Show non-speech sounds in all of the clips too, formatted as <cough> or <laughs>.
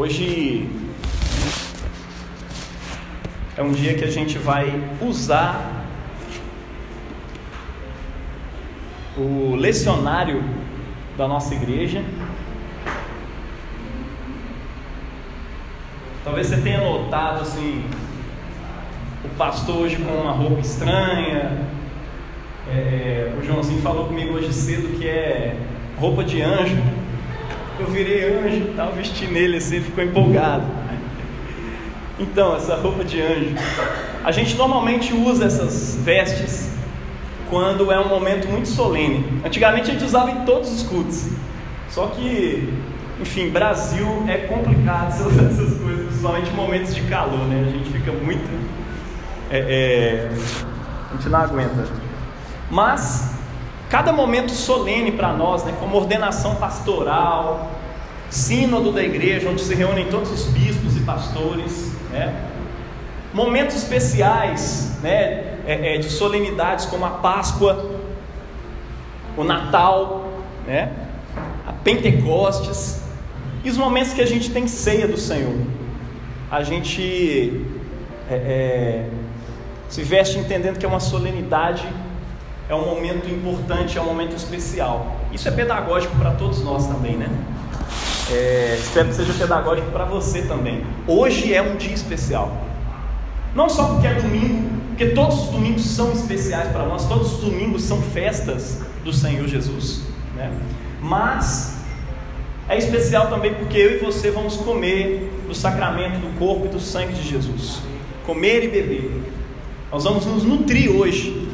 Hoje é um dia que a gente vai usar o lecionário da nossa igreja. Talvez você tenha notado assim, o pastor hoje com uma roupa estranha. É, é o Joãozinho falou comigo hoje cedo que é roupa de anjo. Eu virei anjo, estava vestindo ele assim, ele ficou empolgado. Então, essa roupa de anjo. A gente normalmente usa essas vestes quando é um momento muito solene. Antigamente a gente usava em todos os cultos. Só que, enfim, Brasil é complicado usar <laughs> essas coisas, principalmente em momentos de calor, né? A gente fica muito. É, é, a gente não aguenta. Mas, cada momento solene para nós, né, como ordenação pastoral, sínodo da igreja, onde se reúnem todos os bispos e pastores, né? momentos especiais né? É, é, de solenidades como a Páscoa, o Natal, né? a Pentecostes, e os momentos que a gente tem ceia do Senhor. A gente é, é se veste entendendo que é uma solenidade, é um momento importante, é um momento especial. Isso é pedagógico para todos nós também, né? É, espero que seja pedagógico para você também. Hoje é um dia especial. Não só porque é domingo, porque todos os domingos são especiais para nós, todos os domingos são festas do Senhor Jesus, né? Mas é especial também porque eu e você vamos comer do sacramento do corpo e do sangue de Jesus. Comer e beber. Nós vamos nos nutrir hoje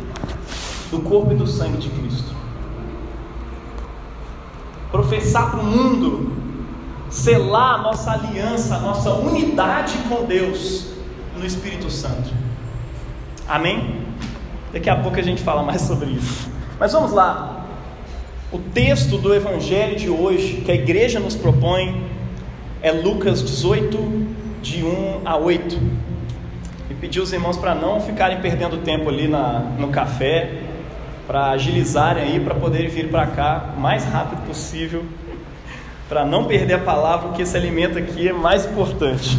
do corpo e do sangue de Cristo. Professar para o mundo selar a nossa aliança, a nossa unidade com Deus no Espírito Santo. Amém? Daqui a pouco a gente fala mais sobre isso. Mas vamos lá. O texto do Evangelho de hoje, que a igreja nos propõe, é Lucas 18, de 1 a 8. E pedir os irmãos para não ficarem perdendo tempo ali na, no café, para agilizarem aí, para poderem vir para cá o mais rápido possível para não perder a palavra, porque esse alimento aqui é mais importante.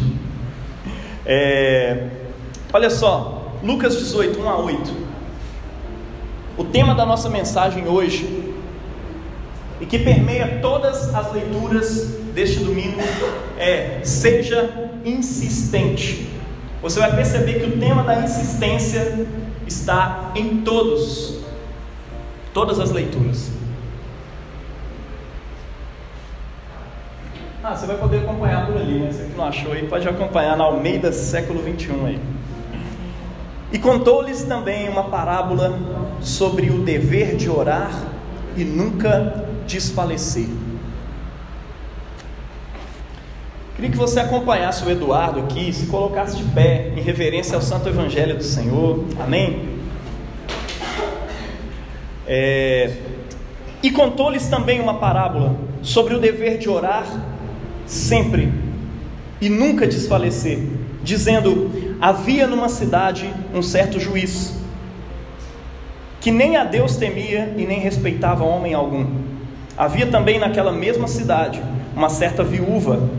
É, olha só, Lucas 18, 1 a 8. O tema da nossa mensagem hoje, e que permeia todas as leituras deste domingo, é: seja insistente. Você vai perceber que o tema da insistência está em todos, todas as leituras. Ah, você vai poder acompanhar por ali, né? Você que não achou aí, pode acompanhar na Almeida século 21 aí. E contou-lhes também uma parábola sobre o dever de orar e nunca desfalecer. Queria que você acompanhasse o Eduardo aqui, se colocasse de pé em reverência ao Santo Evangelho do Senhor. Amém? É... E contou-lhes também uma parábola sobre o dever de orar sempre e nunca desfalecer, dizendo: Havia numa cidade um certo juiz, que nem a Deus temia e nem respeitava homem algum. Havia também naquela mesma cidade uma certa viúva,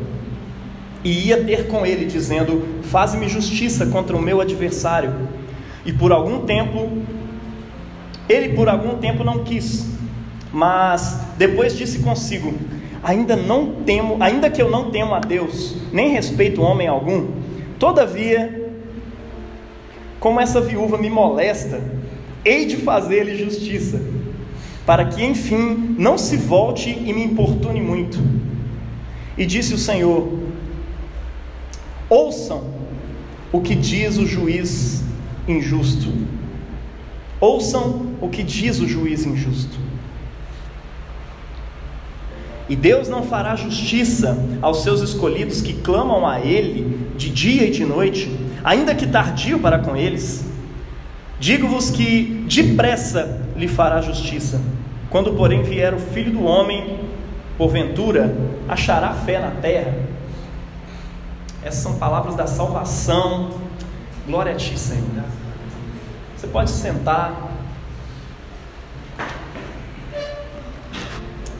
e ia ter com ele, dizendo: Faze-me justiça contra o meu adversário. E por algum tempo, ele por algum tempo não quis, mas depois disse consigo: ainda não temo, ainda que eu não temo a Deus, nem respeito homem algum, todavia, como essa viúva me molesta, hei de fazer-lhe justiça, para que enfim não se volte e me importune muito. E disse o Senhor: Ouçam o que diz o juiz injusto. Ouçam o que diz o juiz injusto. E Deus não fará justiça aos seus escolhidos que clamam a Ele de dia e de noite, ainda que tardio para com eles. Digo-vos que depressa lhe fará justiça. Quando, porém, vier o filho do homem, porventura, achará fé na terra. Essas são palavras da salvação. Glória a Ti, Senhor. Você pode sentar.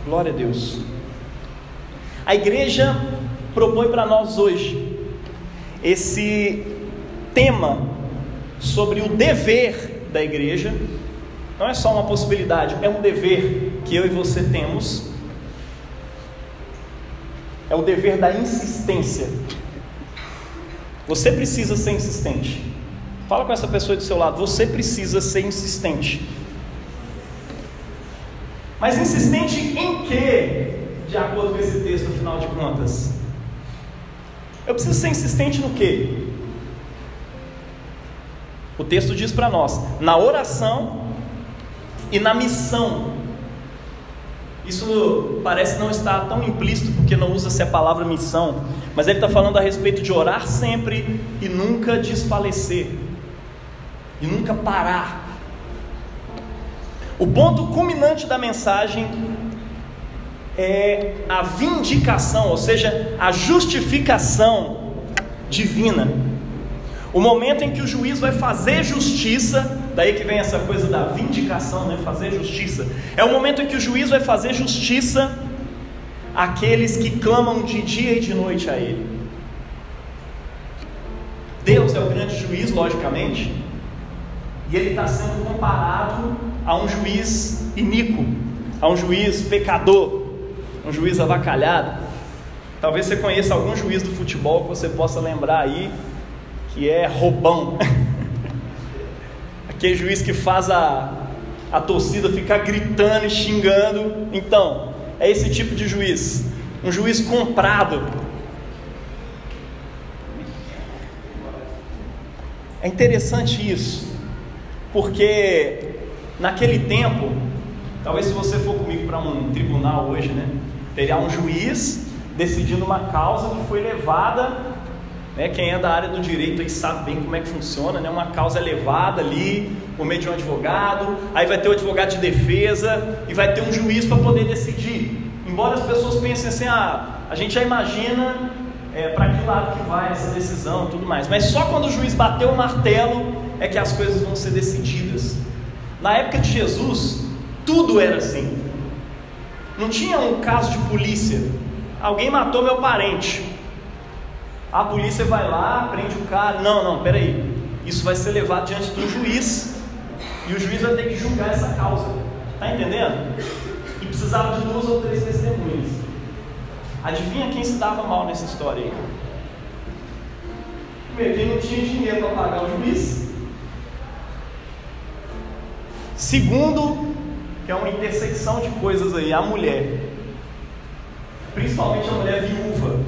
Glória a Deus. A igreja propõe para nós hoje esse tema sobre o dever da igreja. Não é só uma possibilidade, é um dever que eu e você temos. É o dever da insistência. Você precisa ser insistente. Fala com essa pessoa do seu lado, você precisa ser insistente. Mas insistente em quê? De acordo com esse texto, afinal de contas. Eu preciso ser insistente no quê? O texto diz para nós: na oração e na missão. Isso parece não estar tão implícito porque não usa-se a palavra missão, mas ele está falando a respeito de orar sempre e nunca desfalecer, e nunca parar. O ponto culminante da mensagem é a vindicação, ou seja, a justificação divina. O momento em que o juiz vai fazer justiça, daí que vem essa coisa da vindicação, né? fazer justiça. É o momento em que o juiz vai fazer justiça àqueles que clamam de dia e de noite a ele. Deus é o grande juiz, logicamente, e ele está sendo comparado a um juiz iníquo, a um juiz pecador, um juiz avacalhado. Talvez você conheça algum juiz do futebol que você possa lembrar aí, que é roubão. <laughs> Aquele juiz que faz a, a torcida ficar gritando e xingando. Então, é esse tipo de juiz. Um juiz comprado. É interessante isso, porque naquele tempo, talvez se você for comigo para um tribunal hoje, né? Teria um juiz decidindo uma causa que foi levada, né, quem é da área do direito aí sabe bem como é que funciona, né, uma causa é levada ali por meio de um advogado, aí vai ter o advogado de defesa e vai ter um juiz para poder decidir. Embora as pessoas pensem assim, ah, a gente já imagina é, para que lado que vai essa decisão tudo mais, mas só quando o juiz bateu o martelo é que as coisas vão ser decididas. Na época de Jesus, tudo era assim. Não tinha um caso de polícia. Alguém matou meu parente. A polícia vai lá, prende o cara. Não, não, peraí. Isso vai ser levado diante do juiz. E o juiz vai ter que julgar essa causa. Está entendendo? E precisava de duas ou três testemunhas. Adivinha quem se dava mal nessa história aí? Primeiro, quem não tinha dinheiro para pagar o juiz. Segundo, que é uma intersecção de coisas aí, a mulher, principalmente a mulher viúva,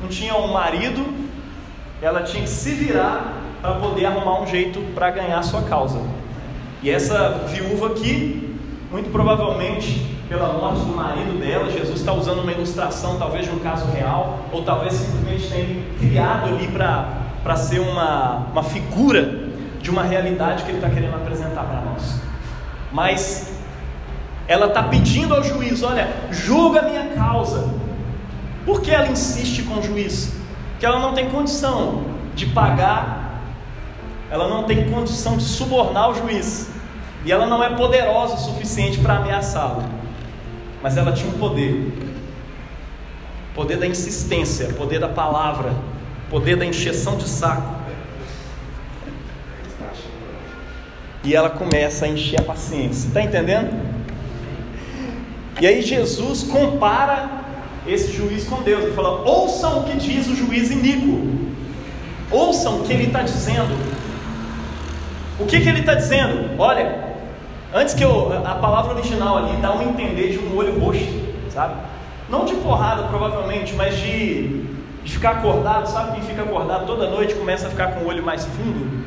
não tinha um marido, ela tinha que se virar para poder arrumar um jeito para ganhar a sua causa. E essa viúva aqui, muito provavelmente pela morte do marido dela, Jesus está usando uma ilustração, talvez de um caso real, ou talvez simplesmente tenha criado ali para ser uma, uma figura de uma realidade que ele está querendo apresentar para nós. Mas ela está pedindo ao juiz: olha, julga a minha causa. Por que ela insiste com o juiz? Que ela não tem condição de pagar, ela não tem condição de subornar o juiz, e ela não é poderosa o suficiente para ameaçá-lo. Mas ela tinha um poder poder da insistência, poder da palavra, poder da encheção de saco. E ela começa a encher a paciência, está entendendo? E aí Jesus compara esse juiz com Deus. Ele fala: ouçam o que diz o juiz iníquo. Ouçam o que ele está dizendo. O que, que ele está dizendo? Olha, antes que eu. A palavra original ali dá um entender de um olho roxo, sabe? Não de porrada, provavelmente, mas de, de ficar acordado. Sabe quem fica acordado toda noite começa a ficar com o olho mais fundo?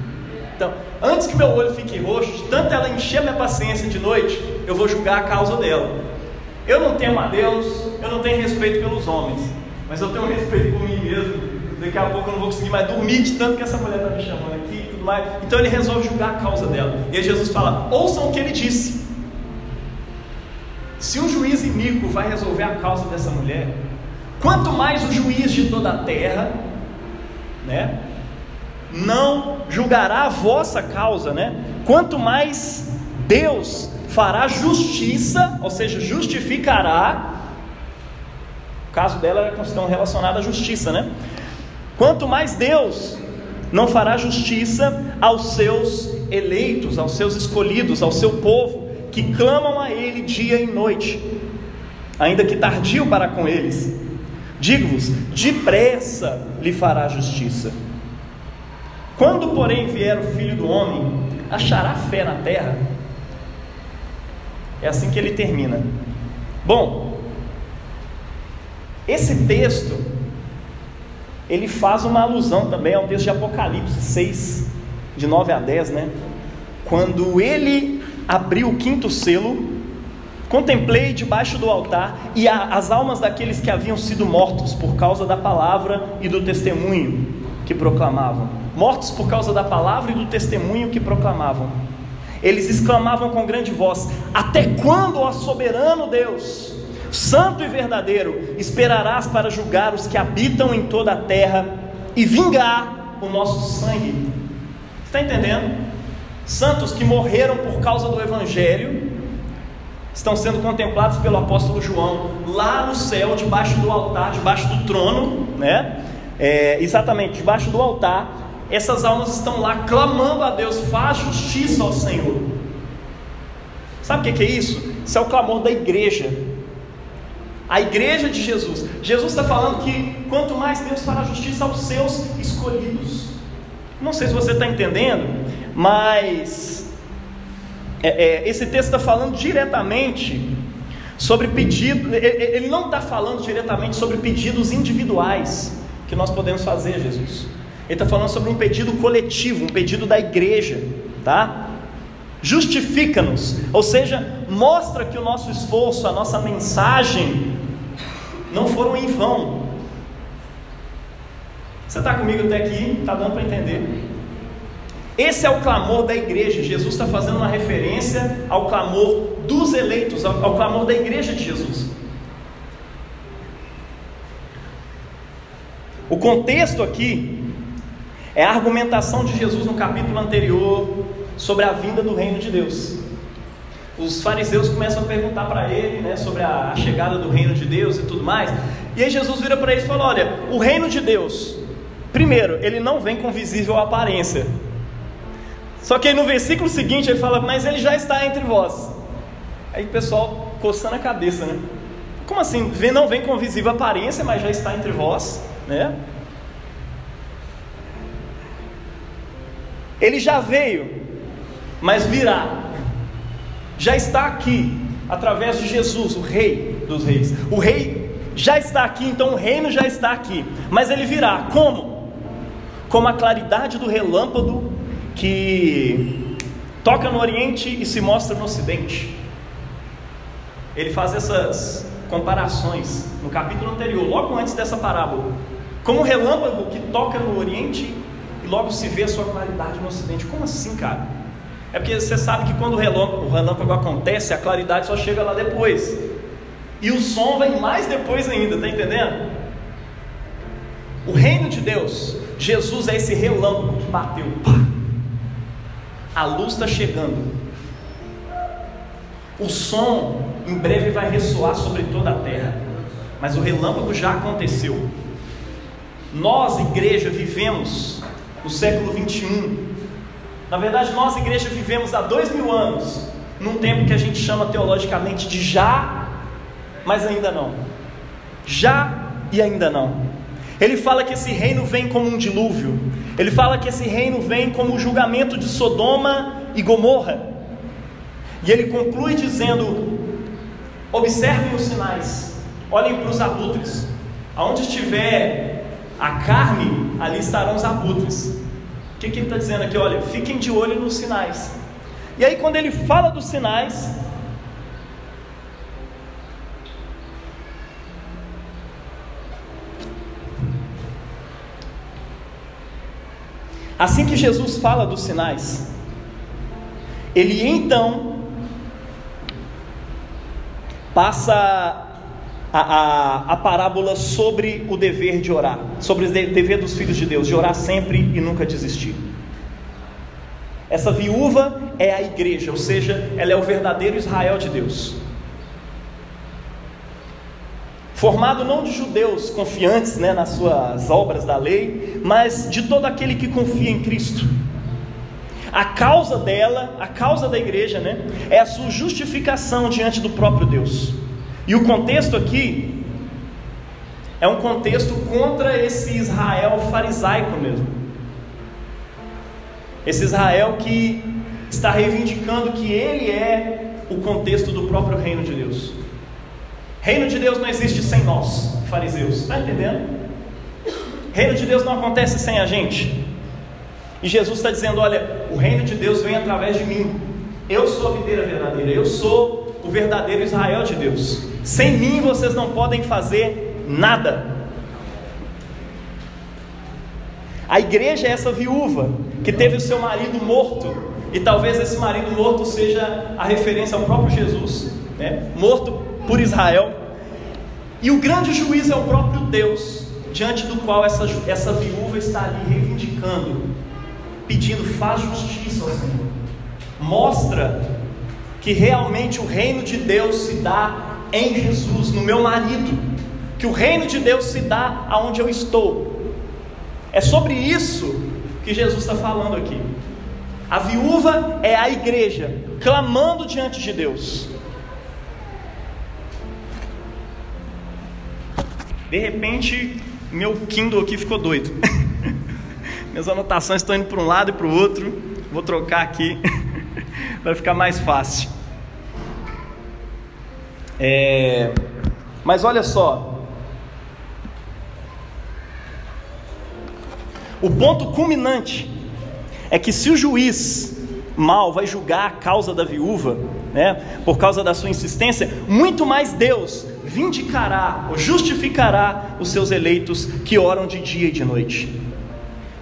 Então, antes que meu olho fique roxo, de tanto ela encher minha paciência de noite, eu vou julgar a causa dela. Eu não temo a Deus, eu não tenho respeito pelos homens, mas eu tenho respeito por mim mesmo. Daqui a pouco eu não vou conseguir mais dormir de tanto que essa mulher está me chamando aqui e tudo mais. Então ele resolve julgar a causa dela. E aí Jesus fala: ouçam o que ele disse. Se o juiz iníquo vai resolver a causa dessa mulher, quanto mais o juiz de toda a terra, né, não julgará a vossa causa, né? Quanto mais Deus fará justiça, ou seja, justificará O caso dela era questão relacionada à justiça, né? Quanto mais Deus não fará justiça aos seus eleitos, aos seus escolhidos, ao seu povo, que clamam a Ele dia e noite, ainda que tardio para com eles. Digo-vos: depressa lhe fará justiça. Quando, porém, vier o filho do homem, achará fé na terra? É assim que ele termina. Bom, esse texto ele faz uma alusão também ao texto de Apocalipse 6, de 9 a 10, né? Quando ele abriu o quinto selo, contemplei debaixo do altar e a, as almas daqueles que haviam sido mortos por causa da palavra e do testemunho que proclamavam. Mortos por causa da palavra e do testemunho que proclamavam. Eles exclamavam com grande voz: Até quando, ó soberano Deus, santo e verdadeiro, esperarás para julgar os que habitam em toda a terra e vingar o nosso sangue? Está entendendo? Santos que morreram por causa do Evangelho estão sendo contemplados pelo apóstolo João lá no céu, debaixo do altar, debaixo do trono, né? É, exatamente, debaixo do altar, essas almas estão lá clamando a Deus, faz justiça ao Senhor. Sabe o que é isso? Isso é o clamor da igreja. A igreja de Jesus. Jesus está falando que quanto mais Deus fará justiça aos seus escolhidos. Não sei se você está entendendo, mas é, é, esse texto está falando diretamente sobre pedidos. Ele não está falando diretamente sobre pedidos individuais que nós podemos fazer, Jesus. Ele está falando sobre um pedido coletivo, um pedido da igreja, tá? Justifica-nos, ou seja, mostra que o nosso esforço, a nossa mensagem, não foram em vão. Você está comigo até aqui? Está dando para entender? Esse é o clamor da igreja. Jesus está fazendo uma referência ao clamor dos eleitos, ao, ao clamor da igreja de Jesus. O contexto aqui é a argumentação de Jesus no capítulo anterior sobre a vinda do reino de Deus. Os fariseus começam a perguntar para ele né, sobre a chegada do reino de Deus e tudo mais. E aí Jesus vira para eles e fala: Olha, o reino de Deus, primeiro, ele não vem com visível aparência. Só que aí no versículo seguinte ele fala: Mas ele já está entre vós. Aí o pessoal coçando a cabeça, né? Como assim? Não vem com visível aparência, mas já está entre vós né? Ele já veio, mas virá. Já está aqui através de Jesus, o Rei dos Reis. O Rei já está aqui, então o reino já está aqui. Mas ele virá como? Como a claridade do relâmpago que toca no Oriente e se mostra no Ocidente. Ele faz essas comparações no capítulo anterior, logo antes dessa parábola. Como um relâmpago que toca no Oriente e logo se vê a sua claridade no Ocidente. Como assim, cara? É porque você sabe que quando o relâmpago, o relâmpago acontece, a claridade só chega lá depois. E o som vem mais depois ainda, tá entendendo? O reino de Deus, Jesus é esse relâmpago que bateu. A luz está chegando. O som em breve vai ressoar sobre toda a terra. Mas o relâmpago já aconteceu. Nós, igreja, vivemos no século 21. Na verdade, nós, igreja, vivemos há dois mil anos, num tempo que a gente chama teologicamente de já, mas ainda não. Já e ainda não. Ele fala que esse reino vem como um dilúvio. Ele fala que esse reino vem como o julgamento de Sodoma e Gomorra. E ele conclui dizendo: observem os sinais, olhem para os abutres. Aonde estiver a carne, ali estarão os abutres. O que, que ele está dizendo aqui? Olha, fiquem de olho nos sinais. E aí, quando ele fala dos sinais, Assim que Jesus fala dos sinais, ele então passa a, a, a, parábola sobre o dever de orar, sobre o dever dos filhos de Deus, de orar sempre e nunca desistir. Essa viúva é a igreja, ou seja, ela é o verdadeiro Israel de Deus. formado não de judeus confiantes né, nas suas obras da lei, mas de todo aquele que confia em Cristo. A causa dela, a causa da igreja, né, é a sua justificação diante do próprio Deus. E o contexto aqui é um contexto contra esse Israel farisaico mesmo. Esse Israel que está reivindicando que ele é o contexto do próprio reino de Deus. Reino de Deus não existe sem nós, fariseus. Está entendendo? Reino de Deus não acontece sem a gente. E Jesus está dizendo: olha, o reino de Deus vem através de mim. Eu sou a videira verdadeira. Eu sou o verdadeiro Israel de Deus. Sem mim vocês não podem fazer nada. A igreja é essa viúva que teve o seu marido morto, e talvez esse marido morto seja a referência ao próprio Jesus, né? morto por Israel. E o grande juiz é o próprio Deus, diante do qual essa, essa viúva está ali reivindicando, pedindo: faz justiça ao Senhor. Mostra que realmente o reino de Deus se dá em Jesus, no meu marido, que o reino de Deus se dá aonde eu estou. É sobre isso que Jesus está falando aqui. A viúva é a igreja clamando diante de Deus. De repente, meu Kindle aqui ficou doido. <laughs> Minhas anotações estão indo para um lado e para o outro. Vou trocar aqui <laughs> <laughs> para ficar mais fácil. É... Mas olha só. O ponto culminante é que se o juiz mal vai julgar a causa da viúva, né, por causa da sua insistência, muito mais Deus vindicará ou justificará os seus eleitos que oram de dia e de noite.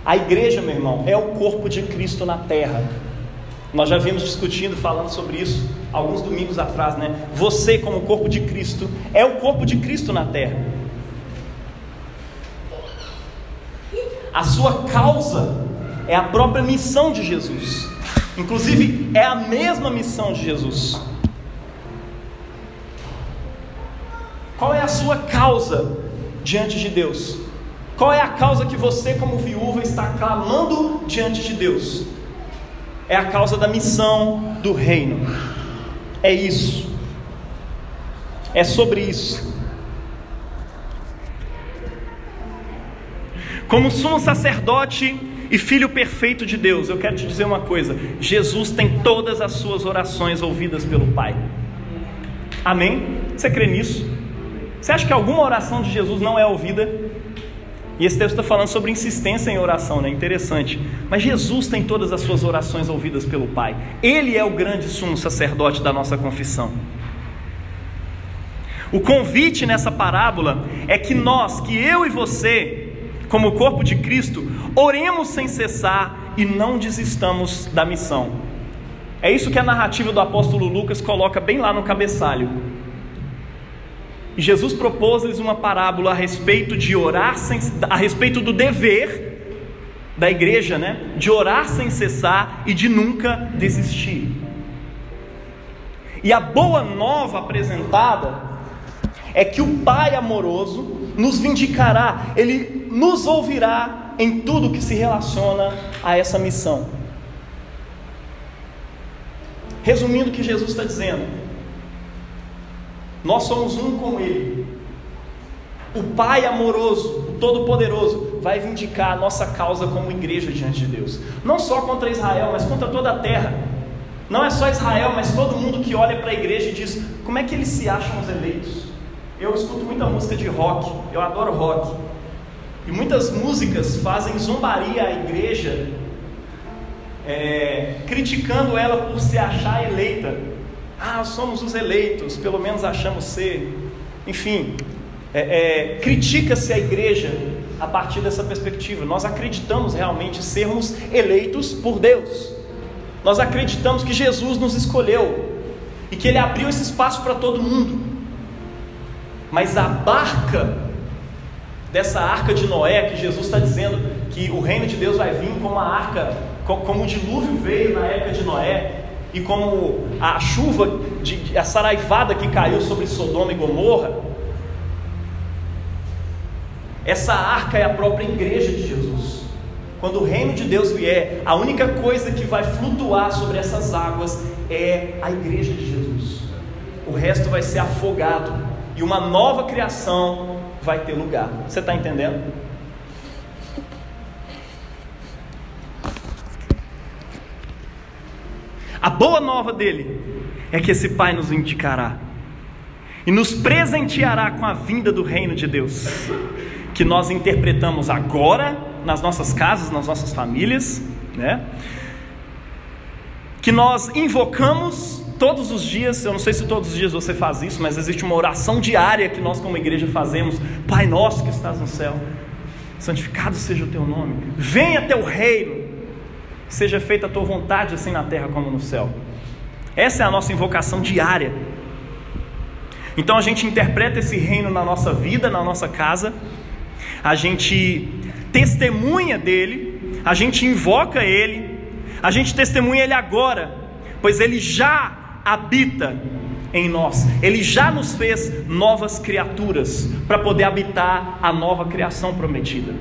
A igreja, meu irmão, é o corpo de Cristo na terra. Nós já vimos discutindo, falando sobre isso alguns domingos atrás, né? Você, como corpo de Cristo, é o corpo de Cristo na terra. A sua causa é a própria missão de Jesus. Inclusive, é a mesma missão de Jesus. Qual é a sua causa diante de Deus? Qual é a causa que você, como viúva, está clamando diante de Deus? É a causa da missão do reino. É isso. É sobre isso. Como sumo sacerdote e filho perfeito de Deus, eu quero te dizer uma coisa: Jesus tem todas as suas orações ouvidas pelo Pai. Amém? Você crê nisso? Você acha que alguma oração de Jesus não é ouvida? E esse texto está falando sobre insistência em oração, né? Interessante. Mas Jesus tem todas as suas orações ouvidas pelo Pai. Ele é o grande sumo sacerdote da nossa confissão. O convite nessa parábola é que nós, que eu e você, como corpo de Cristo, oremos sem cessar e não desistamos da missão. É isso que a narrativa do apóstolo Lucas coloca bem lá no cabeçalho. Jesus propôs-lhes uma parábola a respeito de orar sem, a respeito do dever da igreja, né? De orar sem cessar e de nunca desistir. E a boa nova apresentada é que o Pai amoroso nos vindicará, Ele nos ouvirá em tudo que se relaciona a essa missão. Resumindo o que Jesus está dizendo, nós somos um com Ele. O Pai amoroso, o Todo-Poderoso, vai vindicar a nossa causa como igreja diante de Deus. Não só contra Israel, mas contra toda a terra. Não é só Israel, mas todo mundo que olha para a igreja e diz: como é que eles se acham os eleitos? Eu escuto muita música de rock, eu adoro rock. E muitas músicas fazem zombaria à igreja, é, criticando ela por se achar eleita. Ah, somos os eleitos, pelo menos achamos ser. Enfim, é, é, critica-se a igreja a partir dessa perspectiva. Nós acreditamos realmente sermos eleitos por Deus. Nós acreditamos que Jesus nos escolheu e que Ele abriu esse espaço para todo mundo. Mas a barca dessa arca de Noé, que Jesus está dizendo que o reino de Deus vai vir como a arca, como o dilúvio veio na época de Noé, e como a chuva, de, a saraivada que caiu sobre Sodoma e Gomorra, Essa arca é a própria igreja de Jesus. Quando o reino de Deus vier, a única coisa que vai flutuar sobre essas águas é a igreja de Jesus. O resto vai ser afogado e uma nova criação vai ter lugar. Você está entendendo? A boa nova dele é que esse Pai nos indicará e nos presenteará com a vinda do reino de Deus, que nós interpretamos agora nas nossas casas, nas nossas famílias, né? Que nós invocamos todos os dias, eu não sei se todos os dias você faz isso, mas existe uma oração diária que nós como igreja fazemos, Pai nosso que estás no céu, santificado seja o teu nome, venha teu reino, seja feita a tua vontade, assim na terra como no céu. Essa é a nossa invocação diária. Então a gente interpreta esse reino na nossa vida, na nossa casa, a gente testemunha dele, a gente invoca ele, a gente testemunha ele agora, pois ele já habita em nós, ele já nos fez novas criaturas para poder habitar a nova criação prometida.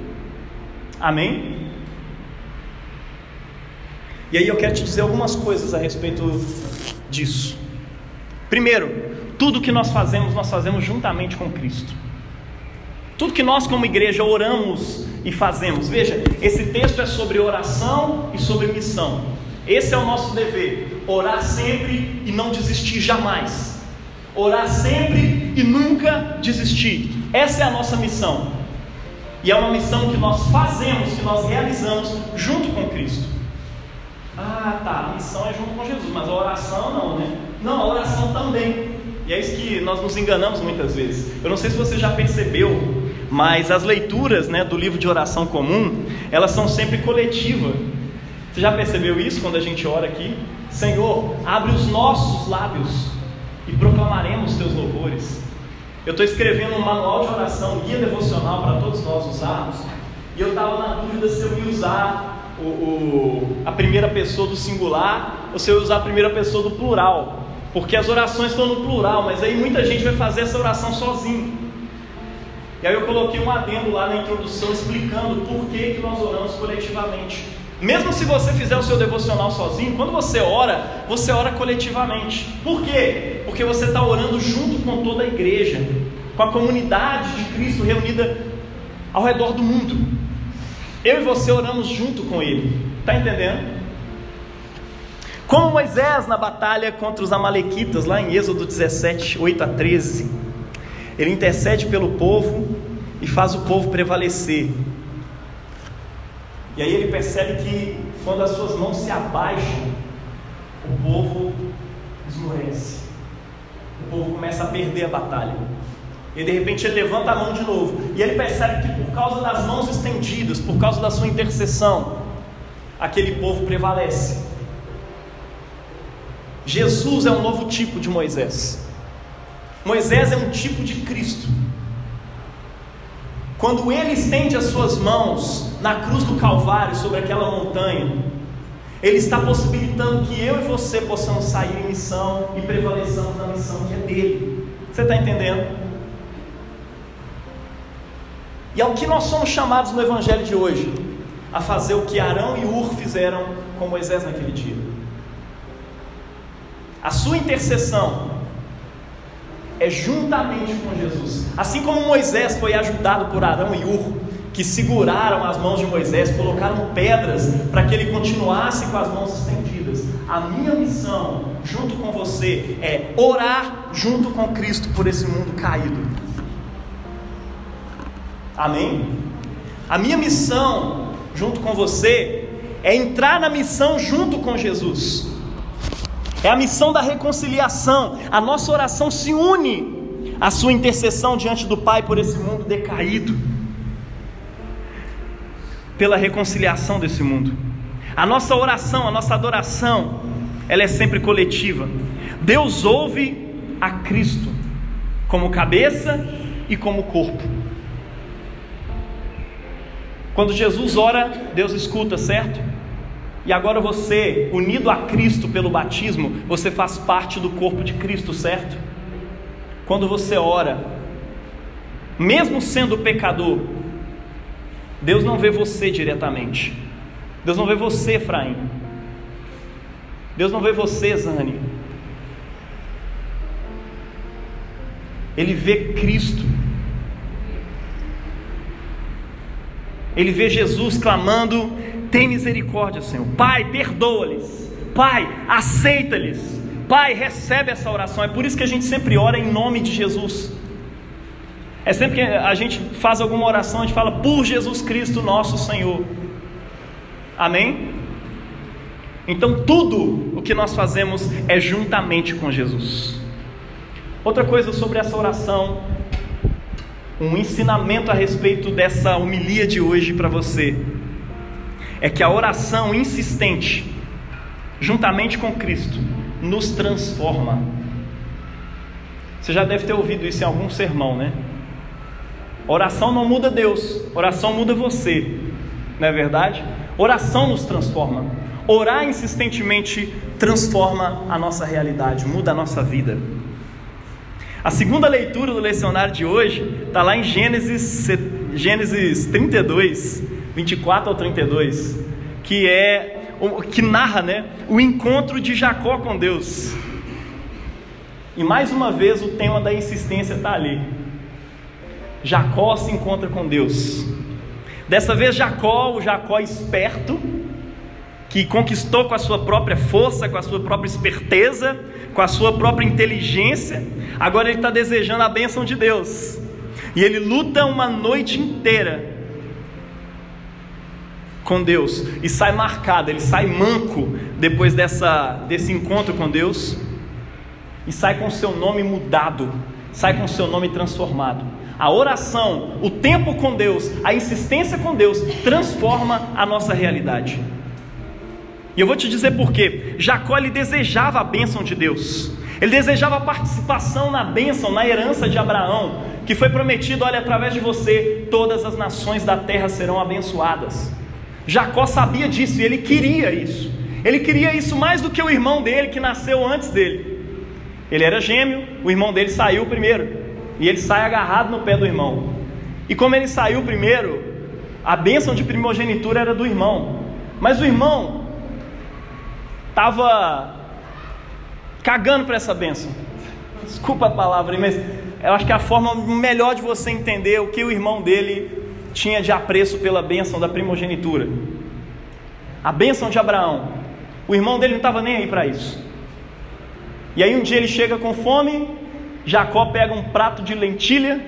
Amém? E aí eu quero te dizer algumas coisas a respeito disso. Primeiro, tudo que nós fazemos, nós fazemos juntamente com Cristo. Tudo que nós, como igreja, oramos e fazemos. Veja, esse texto é sobre oração e sobre missão. Esse é o nosso dever: orar sempre e não desistir jamais. Orar sempre e nunca desistir. Essa é a nossa missão. E é uma missão que nós fazemos, que nós realizamos junto com Cristo. Ah, tá, a missão é junto com Jesus, mas a oração não, né? Não, a oração também. E é isso que nós nos enganamos muitas vezes. Eu não sei se você já percebeu, mas as leituras né, do livro de oração comum, elas são sempre coletivas. Você já percebeu isso quando a gente ora aqui? Senhor, abre os nossos lábios e proclamaremos teus louvores. Eu estou escrevendo um manual de oração, guia devocional para todos nós usarmos, e eu estava na dúvida se eu ia usar o, o, a primeira pessoa do singular ou se eu usar a primeira pessoa do plural, porque as orações estão no plural, mas aí muita gente vai fazer essa oração sozinho. E aí eu coloquei um adendo lá na introdução explicando por que, que nós oramos coletivamente. Mesmo se você fizer o seu devocional sozinho, quando você ora, você ora coletivamente. Por quê? Porque você está orando junto com toda a igreja, com a comunidade de Cristo reunida ao redor do mundo. Eu e você oramos junto com ele. Está entendendo? Como Moisés na batalha contra os Amalequitas, lá em Êxodo 17, 8 a 13. Ele intercede pelo povo e faz o povo prevalecer. E aí ele percebe que quando as suas mãos se abaixam, o povo esmorece. O povo começa a perder a batalha. E de repente ele levanta a mão de novo. E ele percebe que por causa das mãos estendidas, por causa da sua intercessão, aquele povo prevalece. Jesus é um novo tipo de Moisés. Moisés é um tipo de Cristo. Quando ele estende as suas mãos na cruz do Calvário sobre aquela montanha, ele está possibilitando que eu e você possamos sair em missão e prevaleçamos na missão que é dele. Você está entendendo? E ao que nós somos chamados no Evangelho de hoje? A fazer o que Arão e Ur fizeram com Moisés naquele dia. A sua intercessão é juntamente com Jesus. Assim como Moisés foi ajudado por Arão e Ur, que seguraram as mãos de Moisés, colocaram pedras para que ele continuasse com as mãos estendidas. A minha missão, junto com você, é orar junto com Cristo por esse mundo caído. Amém? A minha missão, junto com você, é entrar na missão junto com Jesus. É a missão da reconciliação. A nossa oração se une à sua intercessão diante do Pai por esse mundo decaído. Pela reconciliação desse mundo. A nossa oração, a nossa adoração, ela é sempre coletiva. Deus ouve a Cristo como cabeça e como corpo. Quando Jesus ora, Deus escuta, certo? E agora você, unido a Cristo pelo batismo, você faz parte do corpo de Cristo, certo? Quando você ora, mesmo sendo pecador, Deus não vê você diretamente. Deus não vê você, Efraim. Deus não vê você, Zane. Ele vê Cristo. Ele vê Jesus clamando: tem misericórdia, Senhor. Pai, perdoa-lhes. Pai, aceita-lhes. Pai, recebe essa oração. É por isso que a gente sempre ora em nome de Jesus. É sempre que a gente faz alguma oração, a gente fala por Jesus Cristo, nosso Senhor. Amém? Então tudo o que nós fazemos é juntamente com Jesus. Outra coisa sobre essa oração, um ensinamento a respeito dessa homilia de hoje para você, é que a oração insistente, juntamente com Cristo, nos transforma. Você já deve ter ouvido isso em algum sermão, né? Oração não muda Deus, oração muda você, não é verdade? Oração nos transforma. Orar insistentemente transforma a nossa realidade, muda a nossa vida. A segunda leitura do lecionário de hoje está lá em Gênesis, Gênesis 32, 24 ao 32, que é que narra, né, o encontro de Jacó com Deus. E mais uma vez o tema da insistência está ali. Jacó se encontra com Deus. Dessa vez Jacó, o Jacó esperto, que conquistou com a sua própria força, com a sua própria esperteza, com a sua própria inteligência, agora ele está desejando a bênção de Deus. E ele luta uma noite inteira com Deus e sai marcado, ele sai manco depois dessa, desse encontro com Deus e sai com seu nome mudado, sai com seu nome transformado. A oração, o tempo com Deus, a insistência com Deus transforma a nossa realidade. E eu vou te dizer por quê. Jacó ele desejava a bênção de Deus. Ele desejava a participação na bênção, na herança de Abraão, que foi prometido: olha, através de você, todas as nações da terra serão abençoadas. Jacó sabia disso e ele queria isso. Ele queria isso mais do que o irmão dele que nasceu antes dele. Ele era gêmeo, o irmão dele saiu primeiro. E ele sai agarrado no pé do irmão. E como ele saiu primeiro, a bênção de primogenitura era do irmão. Mas o irmão estava cagando para essa bênção. Desculpa a palavra, mas eu acho que é a forma melhor de você entender o que o irmão dele tinha de apreço pela bênção da primogenitura. A bênção de Abraão. O irmão dele não estava nem aí para isso. E aí um dia ele chega com fome, Jacó pega um prato de lentilha,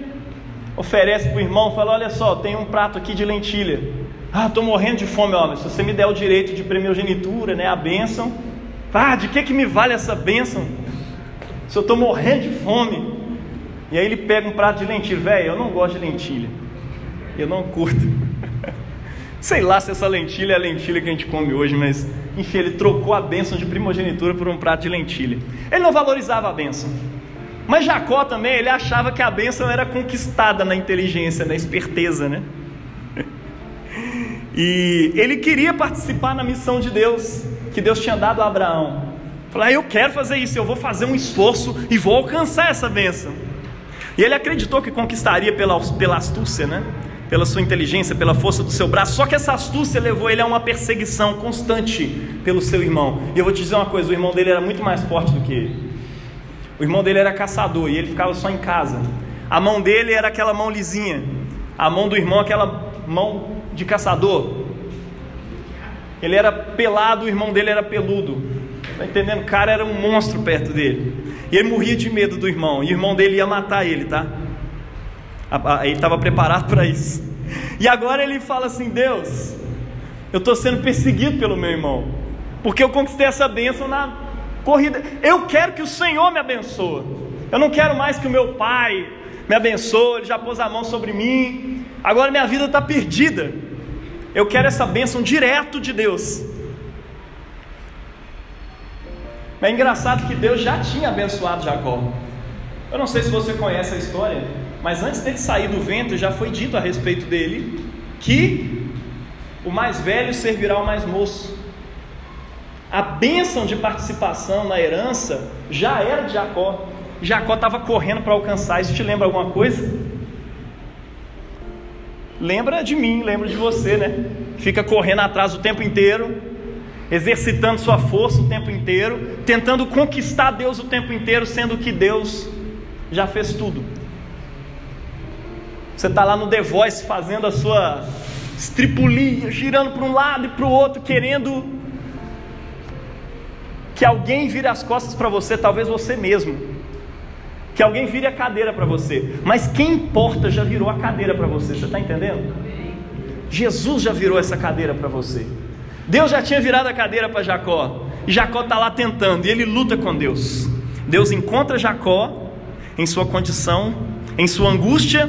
oferece para o irmão, fala: Olha só, tem um prato aqui de lentilha. Ah, estou morrendo de fome, homem. Se você me der o direito de primogenitura, né, a bênção. Ah, de que, que me vale essa bênção? Se eu estou morrendo de fome. E aí ele pega um prato de lentilha. Velho, eu não gosto de lentilha. Eu não curto. <laughs> Sei lá se essa lentilha é a lentilha que a gente come hoje, mas enfim, ele trocou a bênção de primogenitura por um prato de lentilha. Ele não valorizava a bênção. Mas Jacó também, ele achava que a bênção era conquistada na inteligência, na esperteza, né? E ele queria participar na missão de Deus, que Deus tinha dado a Abraão. Falar, ah, eu quero fazer isso, eu vou fazer um esforço e vou alcançar essa bênção. E ele acreditou que conquistaria pela, pela astúcia, né? pela sua inteligência, pela força do seu braço. Só que essa astúcia levou ele a uma perseguição constante pelo seu irmão. E eu vou te dizer uma coisa: o irmão dele era muito mais forte do que ele. O irmão dele era caçador e ele ficava só em casa. A mão dele era aquela mão lisinha, a mão do irmão, aquela mão de caçador. Ele era pelado, o irmão dele era peludo. Tá entendendo? O cara era um monstro perto dele. E ele morria de medo do irmão. E o irmão dele ia matar ele, tá? Ele estava preparado para isso. E agora ele fala assim: Deus, eu estou sendo perseguido pelo meu irmão, porque eu conquistei essa bênção na corrida. Eu quero que o Senhor me abençoe. Eu não quero mais que o meu pai me abençoe. Ele já pôs a mão sobre mim. Agora minha vida está perdida. Eu quero essa bênção direto de Deus. É engraçado que Deus já tinha abençoado Jacó. Eu não sei se você conhece a história, mas antes dele sair do vento, já foi dito a respeito dele que o mais velho servirá ao mais moço. A bênção de participação na herança já era de Jacó. Jacó estava correndo para alcançar. Isso te lembra alguma coisa? Lembra de mim, lembra de você, né? Fica correndo atrás o tempo inteiro, exercitando sua força o tempo inteiro, tentando conquistar Deus o tempo inteiro, sendo que Deus já fez tudo. Você está lá no The Voice fazendo a sua estripulia, girando para um lado e para o outro, querendo que alguém vire as costas para você, talvez você mesmo. Que alguém vire a cadeira para você. Mas quem importa já virou a cadeira para você. Você está entendendo? Jesus já virou essa cadeira para você. Deus já tinha virado a cadeira para Jacó. E Jacó está lá tentando. E ele luta com Deus. Deus encontra Jacó em sua condição, em sua angústia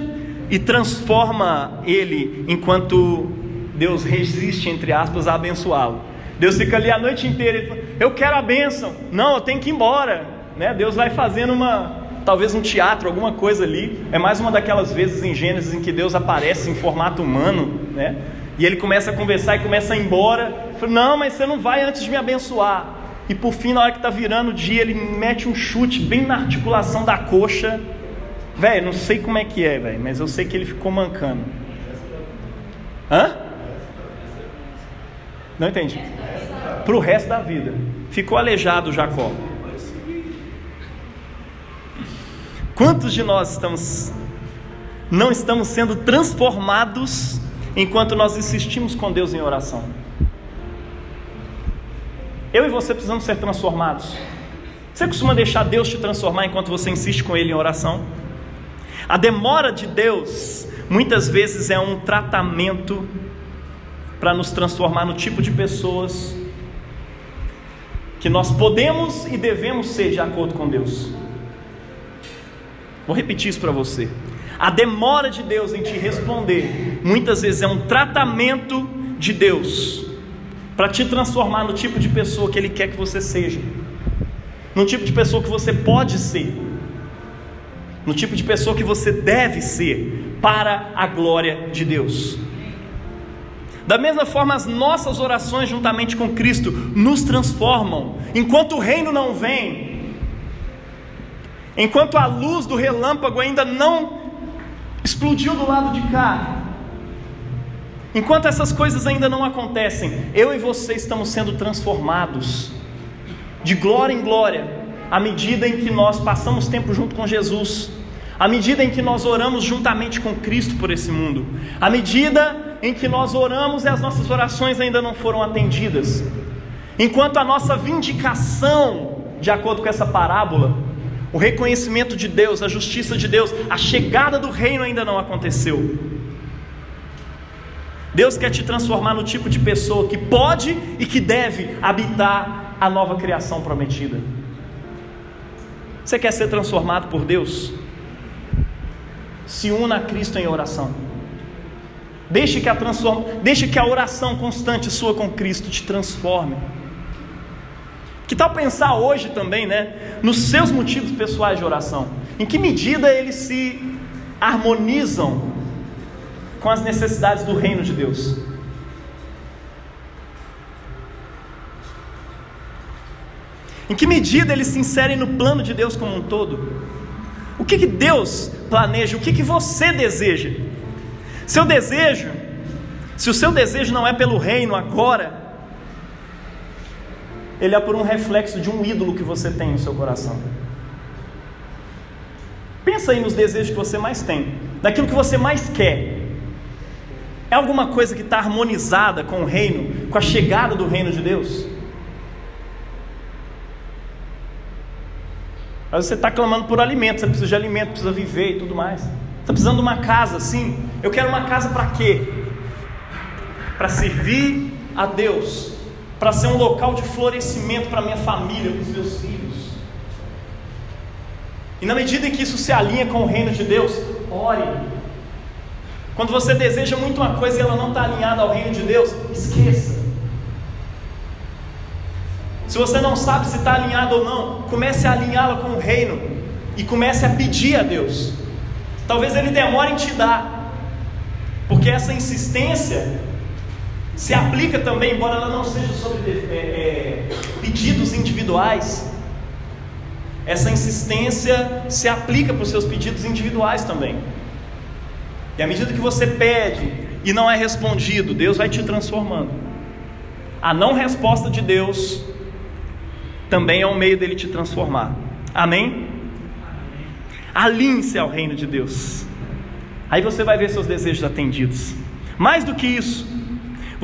e transforma ele enquanto Deus resiste, entre aspas, a abençoá-lo. Deus fica ali a noite inteira e fala, eu quero a bênção. Não, eu tenho que ir embora. Né? Deus vai fazendo uma, talvez um teatro, alguma coisa ali. É mais uma daquelas vezes em Gênesis em que Deus aparece em formato humano, né? E ele começa a conversar e começa a ir embora. Não, mas você não vai antes de me abençoar. E por fim, na hora que está virando o dia, ele mete um chute bem na articulação da coxa. Velho, não sei como é que é, velho, mas eu sei que ele ficou mancando. Hã? Não entendi. Para o resto da vida. Ficou aleijado Jacó. Quantos de nós estamos não estamos sendo transformados enquanto nós insistimos com Deus em oração? Eu e você precisamos ser transformados. Você costuma deixar Deus te transformar enquanto você insiste com Ele em oração? A demora de Deus muitas vezes é um tratamento para nos transformar no tipo de pessoas que nós podemos e devemos ser de acordo com Deus. Vou repetir isso para você. A demora de Deus em te responder, muitas vezes é um tratamento de Deus para te transformar no tipo de pessoa que Ele quer que você seja, no tipo de pessoa que você pode ser, no tipo de pessoa que você deve ser para a glória de Deus. Da mesma forma, as nossas orações juntamente com Cristo nos transformam. Enquanto o reino não vem, Enquanto a luz do relâmpago ainda não explodiu do lado de cá, enquanto essas coisas ainda não acontecem, eu e você estamos sendo transformados de glória em glória, à medida em que nós passamos tempo junto com Jesus, à medida em que nós oramos juntamente com Cristo por esse mundo, à medida em que nós oramos e as nossas orações ainda não foram atendidas, enquanto a nossa vindicação, de acordo com essa parábola, o reconhecimento de Deus, a justiça de Deus, a chegada do reino ainda não aconteceu. Deus quer te transformar no tipo de pessoa que pode e que deve habitar a nova criação prometida. Você quer ser transformado por Deus? Se una a Cristo em oração. Deixe que a. Deixe que a oração constante sua com Cristo te transforme. Que tal pensar hoje também, né, nos seus motivos pessoais de oração? Em que medida eles se harmonizam com as necessidades do reino de Deus? Em que medida eles se inserem no plano de Deus como um todo? O que, que Deus planeja? O que, que você deseja? Seu desejo, se o seu desejo não é pelo reino agora, ele é por um reflexo de um ídolo que você tem no seu coração. Pensa aí nos desejos que você mais tem, daquilo que você mais quer. É alguma coisa que está harmonizada com o reino, com a chegada do reino de Deus? Vezes você está clamando por alimento, você precisa de alimento, precisa viver e tudo mais. Você está precisando de uma casa, sim. Eu quero uma casa para quê? Para servir a Deus para ser um local de florescimento para minha família, para os meus filhos. E na medida em que isso se alinha com o reino de Deus, ore. Quando você deseja muito uma coisa e ela não está alinhada ao reino de Deus, esqueça. Se você não sabe se está alinhado ou não, comece a alinhá-la com o reino e comece a pedir a Deus. Talvez Ele demore em te dar, porque essa insistência se aplica também, embora ela não seja sobre é, é, pedidos individuais, essa insistência se aplica para os seus pedidos individuais também. E à medida que você pede e não é respondido, Deus vai te transformando. A não resposta de Deus também é um meio dele te transformar. Amém? Alinhe-se ao reino de Deus. Aí você vai ver seus desejos atendidos. Mais do que isso,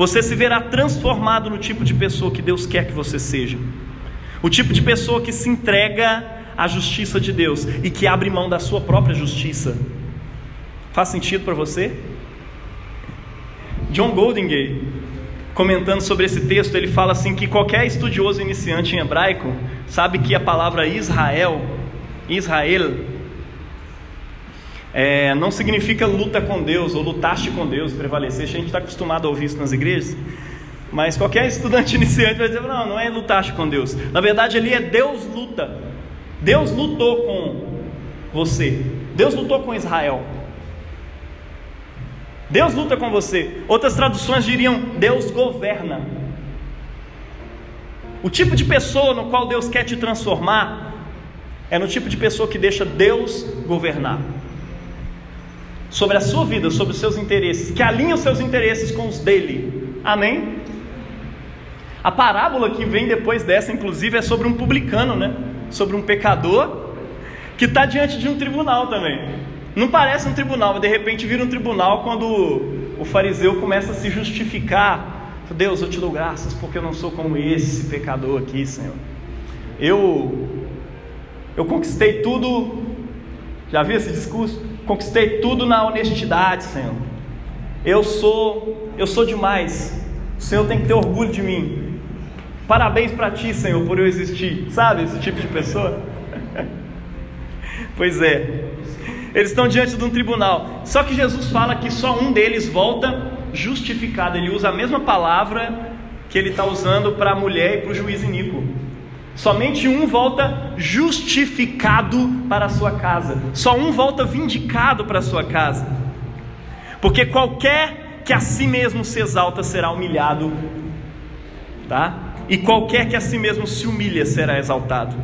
você se verá transformado no tipo de pessoa que Deus quer que você seja. O tipo de pessoa que se entrega à justiça de Deus e que abre mão da sua própria justiça. Faz sentido para você? John Goldingay, comentando sobre esse texto, ele fala assim que qualquer estudioso iniciante em hebraico sabe que a palavra Israel, Israel, é, não significa luta com Deus ou lutaste com Deus, prevalecer. A gente está acostumado a ouvir isso nas igrejas. Mas qualquer estudante <laughs> iniciante vai dizer: não, não é lutaste com Deus. Na verdade, ali é Deus luta. Deus lutou com você. Deus lutou com Israel. Deus luta com você. Outras traduções diriam: Deus governa. O tipo de pessoa no qual Deus quer te transformar é no tipo de pessoa que deixa Deus governar sobre a sua vida, sobre os seus interesses, que alinha os seus interesses com os dele. Amém? A parábola que vem depois dessa, inclusive, é sobre um publicano, né? Sobre um pecador que está diante de um tribunal também. Não parece um tribunal, mas de repente vira um tribunal quando o fariseu começa a se justificar. Deus, eu te dou graças porque eu não sou como esse pecador aqui, Senhor. Eu eu conquistei tudo. Já viu esse discurso? Conquistei tudo na honestidade, Senhor. Eu sou, eu sou demais. O Senhor tem que ter orgulho de mim. Parabéns para ti, Senhor, por eu existir. Sabe esse tipo de pessoa? <laughs> pois é. Eles estão diante de um tribunal. Só que Jesus fala que só um deles volta justificado. Ele usa a mesma palavra que ele está usando para a mulher e para o juiz iníquo. Somente um volta justificado para a sua casa. Só um volta vindicado para a sua casa. Porque qualquer que a si mesmo se exalta será humilhado, tá? E qualquer que a si mesmo se humilha será exaltado.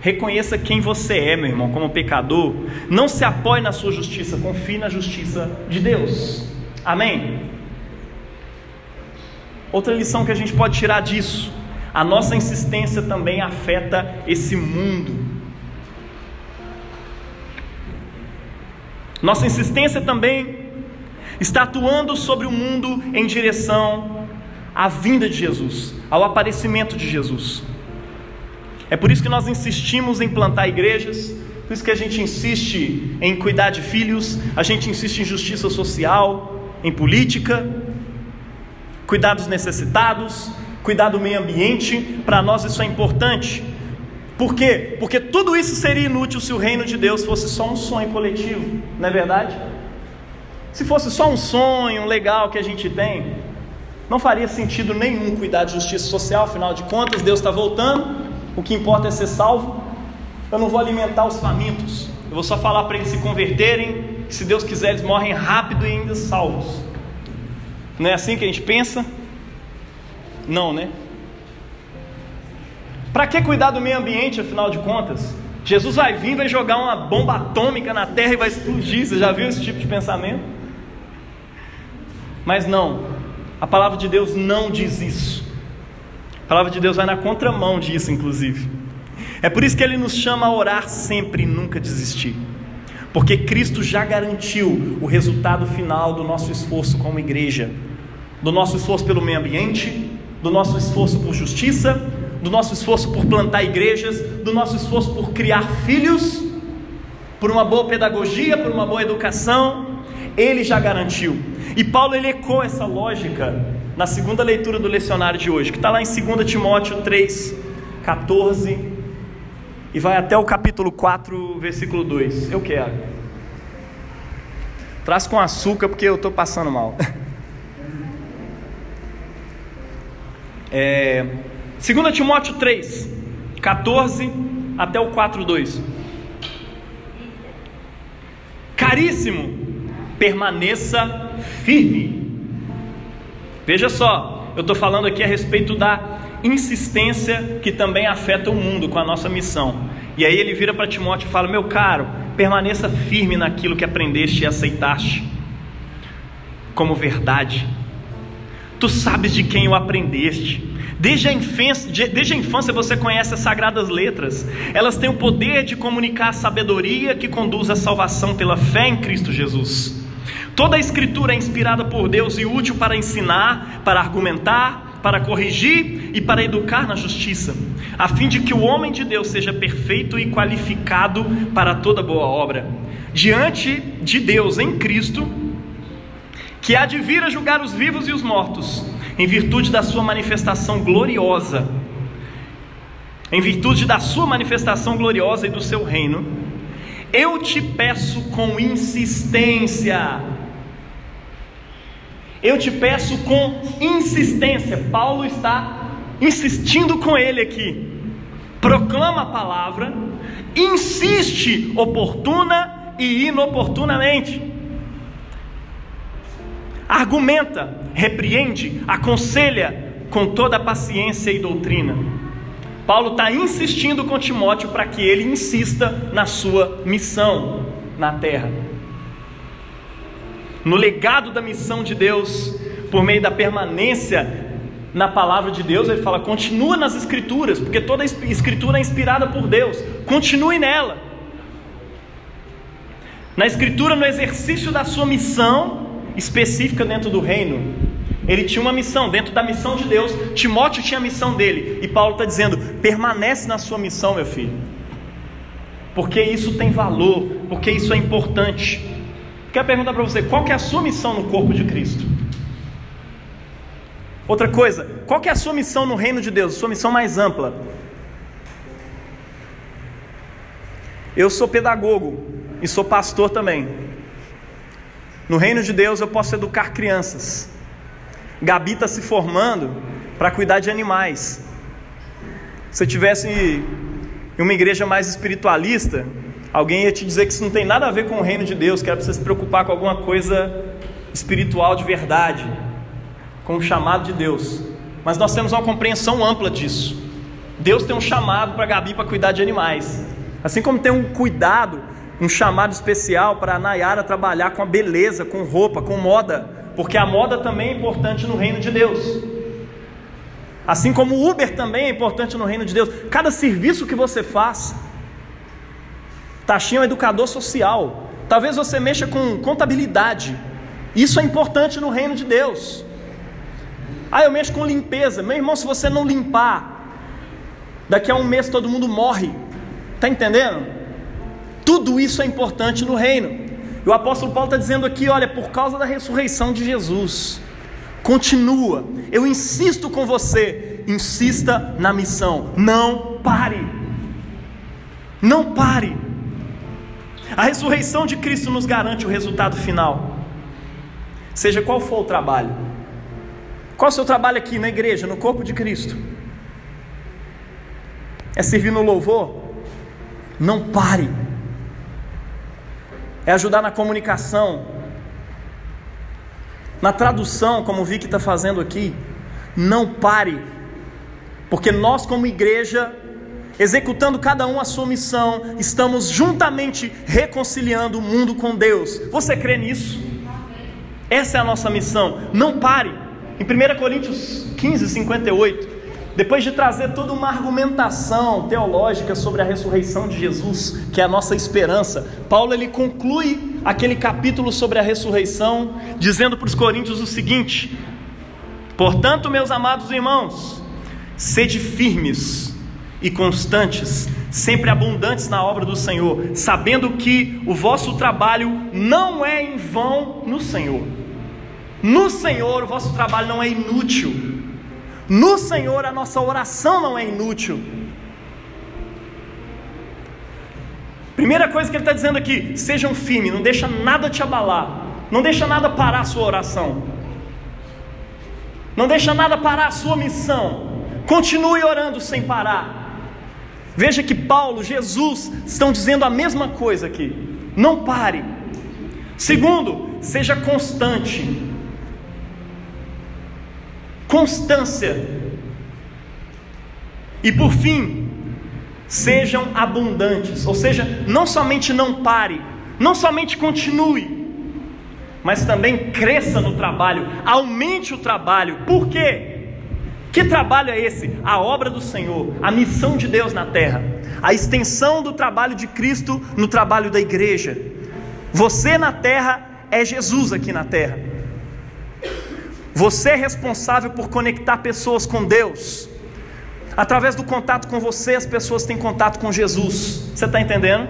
Reconheça quem você é, meu irmão, como pecador. Não se apoie na sua justiça, confie na justiça de Deus. Amém? Outra lição que a gente pode tirar disso a nossa insistência também afeta esse mundo. Nossa insistência também está atuando sobre o mundo em direção à vinda de Jesus, ao aparecimento de Jesus. É por isso que nós insistimos em plantar igrejas, por isso que a gente insiste em cuidar de filhos, a gente insiste em justiça social, em política, cuidar dos necessitados, cuidar do meio ambiente, para nós isso é importante. Por quê? Porque tudo isso seria inútil se o reino de Deus fosse só um sonho coletivo, não é verdade? Se fosse só um sonho legal que a gente tem, não faria sentido nenhum cuidar de justiça social, afinal de contas, Deus está voltando, o que importa é ser salvo. Eu não vou alimentar os famintos, eu vou só falar para eles se converterem, que se Deus quiser eles morrem rápido e ainda salvos. Não é assim que a gente pensa? Não, né? Para que cuidar do meio ambiente, afinal de contas? Jesus vai vir, vai jogar uma bomba atômica na terra e vai explodir. Você já viu esse tipo de pensamento? Mas não, a palavra de Deus não diz isso. A palavra de Deus vai na contramão disso, inclusive. É por isso que ele nos chama a orar sempre e nunca desistir. Porque Cristo já garantiu o resultado final do nosso esforço como igreja, do nosso esforço pelo meio ambiente, do nosso esforço por justiça, do nosso esforço por plantar igrejas, do nosso esforço por criar filhos, por uma boa pedagogia, por uma boa educação, ele já garantiu. E Paulo ele ecoa essa lógica na segunda leitura do lecionário de hoje, que está lá em 2 Timóteo 3, 14, e vai até o capítulo 4, versículo 2. Eu quero. Traz com açúcar porque eu estou passando mal. <laughs> É, 2 Timóteo 3, 14 até o 4, 2. Caríssimo, permaneça firme. Veja só, eu estou falando aqui a respeito da insistência que também afeta o mundo com a nossa missão. E aí ele vira para Timóteo e fala: Meu caro, permaneça firme naquilo que aprendeste e aceitaste. como verdade. Tu sabes de quem o aprendeste. Desde a, infância, desde a infância você conhece as sagradas letras. Elas têm o poder de comunicar a sabedoria que conduz à salvação pela fé em Cristo Jesus. Toda a escritura é inspirada por Deus e útil para ensinar, para argumentar, para corrigir e para educar na justiça, a fim de que o homem de Deus seja perfeito e qualificado para toda boa obra. Diante de Deus em Cristo, que há de vir a julgar os vivos e os mortos, em virtude da sua manifestação gloriosa, em virtude da sua manifestação gloriosa e do seu reino, eu te peço com insistência, eu te peço com insistência. Paulo está insistindo com ele aqui. Proclama a palavra, insiste oportuna e inoportunamente. Argumenta, repreende, aconselha com toda a paciência e doutrina. Paulo está insistindo com Timóteo para que ele insista na sua missão na terra no legado da missão de Deus, por meio da permanência na palavra de Deus, ele fala: continua nas Escrituras, porque toda Escritura é inspirada por Deus, continue nela. Na Escritura, no exercício da sua missão específica dentro do reino, ele tinha uma missão, dentro da missão de Deus, Timóteo tinha a missão dele, e Paulo está dizendo: permanece na sua missão, meu filho, porque isso tem valor, porque isso é importante. Quero perguntar para você, qual que é a sua missão no corpo de Cristo? Outra coisa, qual que é a sua missão no reino de Deus? Sua missão mais ampla. Eu sou pedagogo e sou pastor também. No reino de Deus eu posso educar crianças. Gabi está se formando para cuidar de animais. Se tivesse em uma igreja mais espiritualista, Alguém ia te dizer que isso não tem nada a ver com o reino de Deus, que era para você se preocupar com alguma coisa espiritual de verdade, com o chamado de Deus. Mas nós temos uma compreensão ampla disso. Deus tem um chamado para Gabi para cuidar de animais. Assim como tem um cuidado, um chamado especial para a Nayara trabalhar com a beleza, com roupa, com moda, porque a moda também é importante no reino de Deus. Assim como o Uber também é importante no reino de Deus. Cada serviço que você faz, Taxinha é um educador social. Talvez você mexa com contabilidade. Isso é importante no reino de Deus. Ah, eu mexo com limpeza. Meu irmão, se você não limpar, daqui a um mês todo mundo morre. Está entendendo? Tudo isso é importante no reino. E o apóstolo Paulo está dizendo aqui: olha, por causa da ressurreição de Jesus, continua. Eu insisto com você, insista na missão. Não pare. Não pare. A ressurreição de Cristo nos garante o resultado final. Seja qual for o trabalho. Qual é o seu trabalho aqui na igreja, no corpo de Cristo? É servir no louvor? Não pare. É ajudar na comunicação, na tradução, como o Vicky está fazendo aqui. Não pare, porque nós, como igreja, executando cada um a sua missão, estamos juntamente reconciliando o mundo com Deus. Você crê nisso? Essa é a nossa missão. Não pare. Em 1 Coríntios 15, 58, depois de trazer toda uma argumentação teológica sobre a ressurreição de Jesus, que é a nossa esperança, Paulo ele conclui aquele capítulo sobre a ressurreição, dizendo para os coríntios o seguinte: Portanto, meus amados irmãos, sede firmes, e constantes, sempre abundantes na obra do Senhor, sabendo que o vosso trabalho não é em vão no Senhor. No Senhor, o vosso trabalho não é inútil. No Senhor, a nossa oração não é inútil. Primeira coisa que ele está dizendo aqui: sejam firmes, não deixa nada te abalar, não deixa nada parar a sua oração, não deixa nada parar a sua missão. Continue orando sem parar. Veja que Paulo, Jesus estão dizendo a mesma coisa aqui. Não pare. Segundo, seja constante. Constância. E por fim, sejam abundantes. Ou seja, não somente não pare, não somente continue, mas também cresça no trabalho, aumente o trabalho. Por quê? Que trabalho é esse? A obra do Senhor, a missão de Deus na terra, a extensão do trabalho de Cristo no trabalho da igreja. Você na terra é Jesus aqui na terra. Você é responsável por conectar pessoas com Deus. Através do contato com você, as pessoas têm contato com Jesus. Você está entendendo?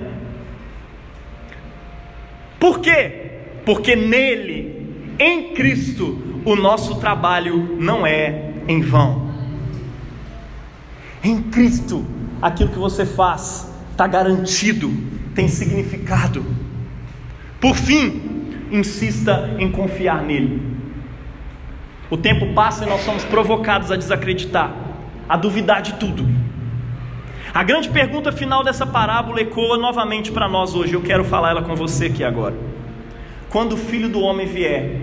Por quê? Porque nele, em Cristo, o nosso trabalho não é em vão. Em Cristo, aquilo que você faz está garantido, tem significado. Por fim, insista em confiar nele. O tempo passa e nós somos provocados a desacreditar, a duvidar de tudo. A grande pergunta final dessa parábola ecoa novamente para nós hoje. Eu quero falar ela com você aqui agora. Quando o filho do homem vier,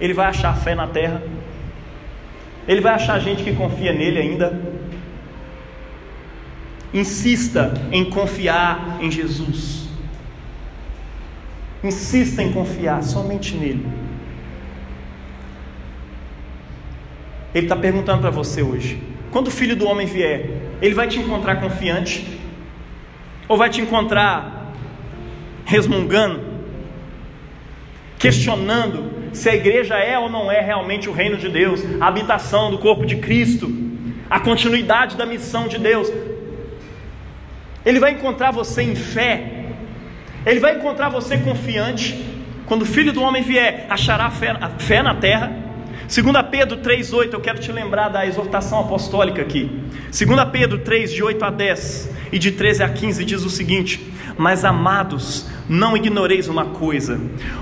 ele vai achar fé na terra? Ele vai achar gente que confia nele ainda? Insista em confiar em Jesus. Insista em confiar somente nele. Ele está perguntando para você hoje: quando o filho do homem vier, ele vai te encontrar confiante? Ou vai te encontrar resmungando, questionando se a igreja é ou não é realmente o reino de Deus, a habitação do corpo de Cristo, a continuidade da missão de Deus? Ele vai encontrar você em fé, ele vai encontrar você confiante. Quando o filho do homem vier, achará fé, fé na terra 2 Pedro 3,8, eu quero te lembrar da exortação apostólica aqui. 2 Pedro 3, de 8 a 10 e de 13 a 15, diz o seguinte: Mas amados, não ignoreis uma coisa: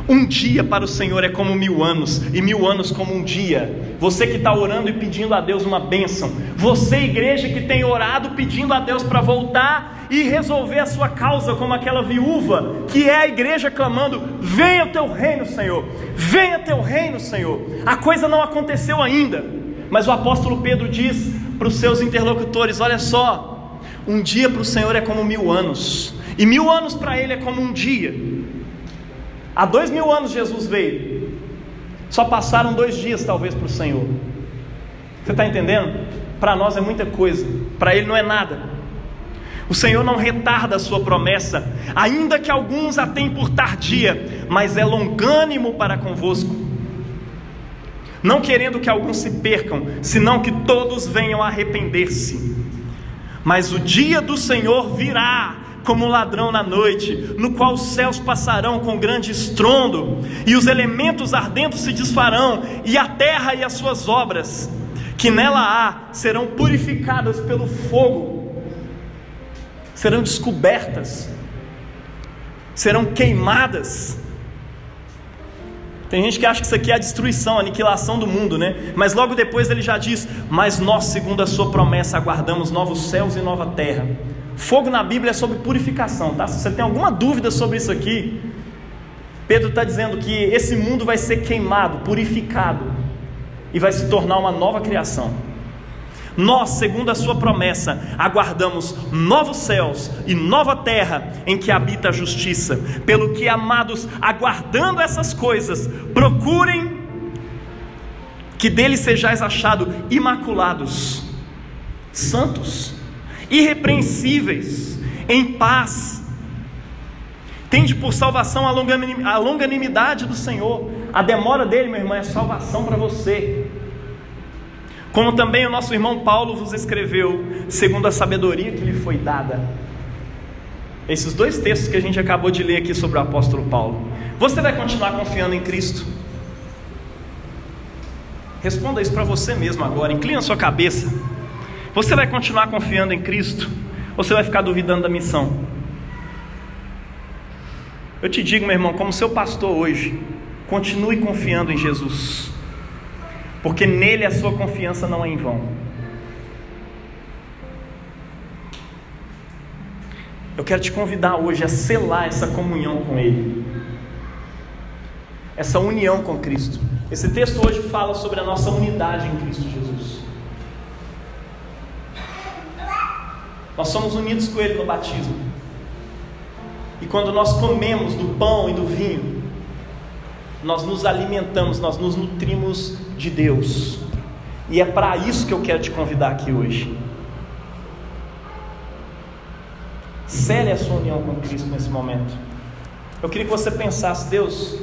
um dia para o Senhor é como mil anos, e mil anos como um dia. Você que está orando e pedindo a Deus uma bênção, você, igreja que tem orado pedindo a Deus para voltar e resolver a sua causa, como aquela viúva, que é a igreja clamando: Venha o teu reino, Senhor, venha teu reino, Senhor. A coisa não aconteceu ainda, mas o apóstolo Pedro diz para os seus interlocutores: Olha só, um dia para o Senhor é como mil anos, e mil anos para Ele é como um dia. Há dois mil anos Jesus veio, só passaram dois dias talvez para o Senhor. Você está entendendo? Para nós é muita coisa, para Ele não é nada. O Senhor não retarda a sua promessa, ainda que alguns a tenham por tardia, mas é longânimo para convosco. Não querendo que alguns se percam, senão que todos venham a arrepender-se. Mas o dia do Senhor virá como um ladrão na noite, no qual os céus passarão com grande estrondo, e os elementos ardentes se desfarão, e a terra e as suas obras, que nela há, serão purificadas pelo fogo serão descobertas, serão queimadas. Tem gente que acha que isso aqui é a destruição, a aniquilação do mundo, né? Mas logo depois ele já diz: Mas nós, segundo a Sua promessa, aguardamos novos céus e nova terra. Fogo na Bíblia é sobre purificação, tá? Se você tem alguma dúvida sobre isso aqui, Pedro está dizendo que esse mundo vai ser queimado, purificado, e vai se tornar uma nova criação. Nós, segundo a Sua promessa, aguardamos novos céus e nova terra em que habita a justiça. Pelo que, amados, aguardando essas coisas, procurem que dele sejais achados imaculados, santos, irrepreensíveis, em paz. Tende por salvação a longanimidade do Senhor. A demora dele, meu irmão, é salvação para você. Como também o nosso irmão Paulo vos escreveu, segundo a sabedoria que lhe foi dada. Esses dois textos que a gente acabou de ler aqui sobre o apóstolo Paulo. Você vai continuar confiando em Cristo? Responda isso para você mesmo agora. Inclina sua cabeça. Você vai continuar confiando em Cristo? Ou você vai ficar duvidando da missão? Eu te digo, meu irmão, como seu pastor hoje, continue confiando em Jesus porque nele a sua confiança não é em vão. Eu quero te convidar hoje a selar essa comunhão com Ele, essa união com Cristo. Esse texto hoje fala sobre a nossa unidade em Cristo Jesus. Nós somos unidos com Ele no batismo. E quando nós comemos do pão e do vinho, nós nos alimentamos, nós nos nutrimos de Deus. E é para isso que eu quero te convidar aqui hoje. Cele a sua união com Cristo nesse momento. Eu queria que você pensasse, Deus,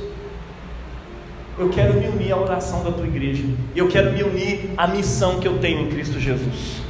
eu quero me unir à oração da tua igreja. Eu quero me unir à missão que eu tenho em Cristo Jesus.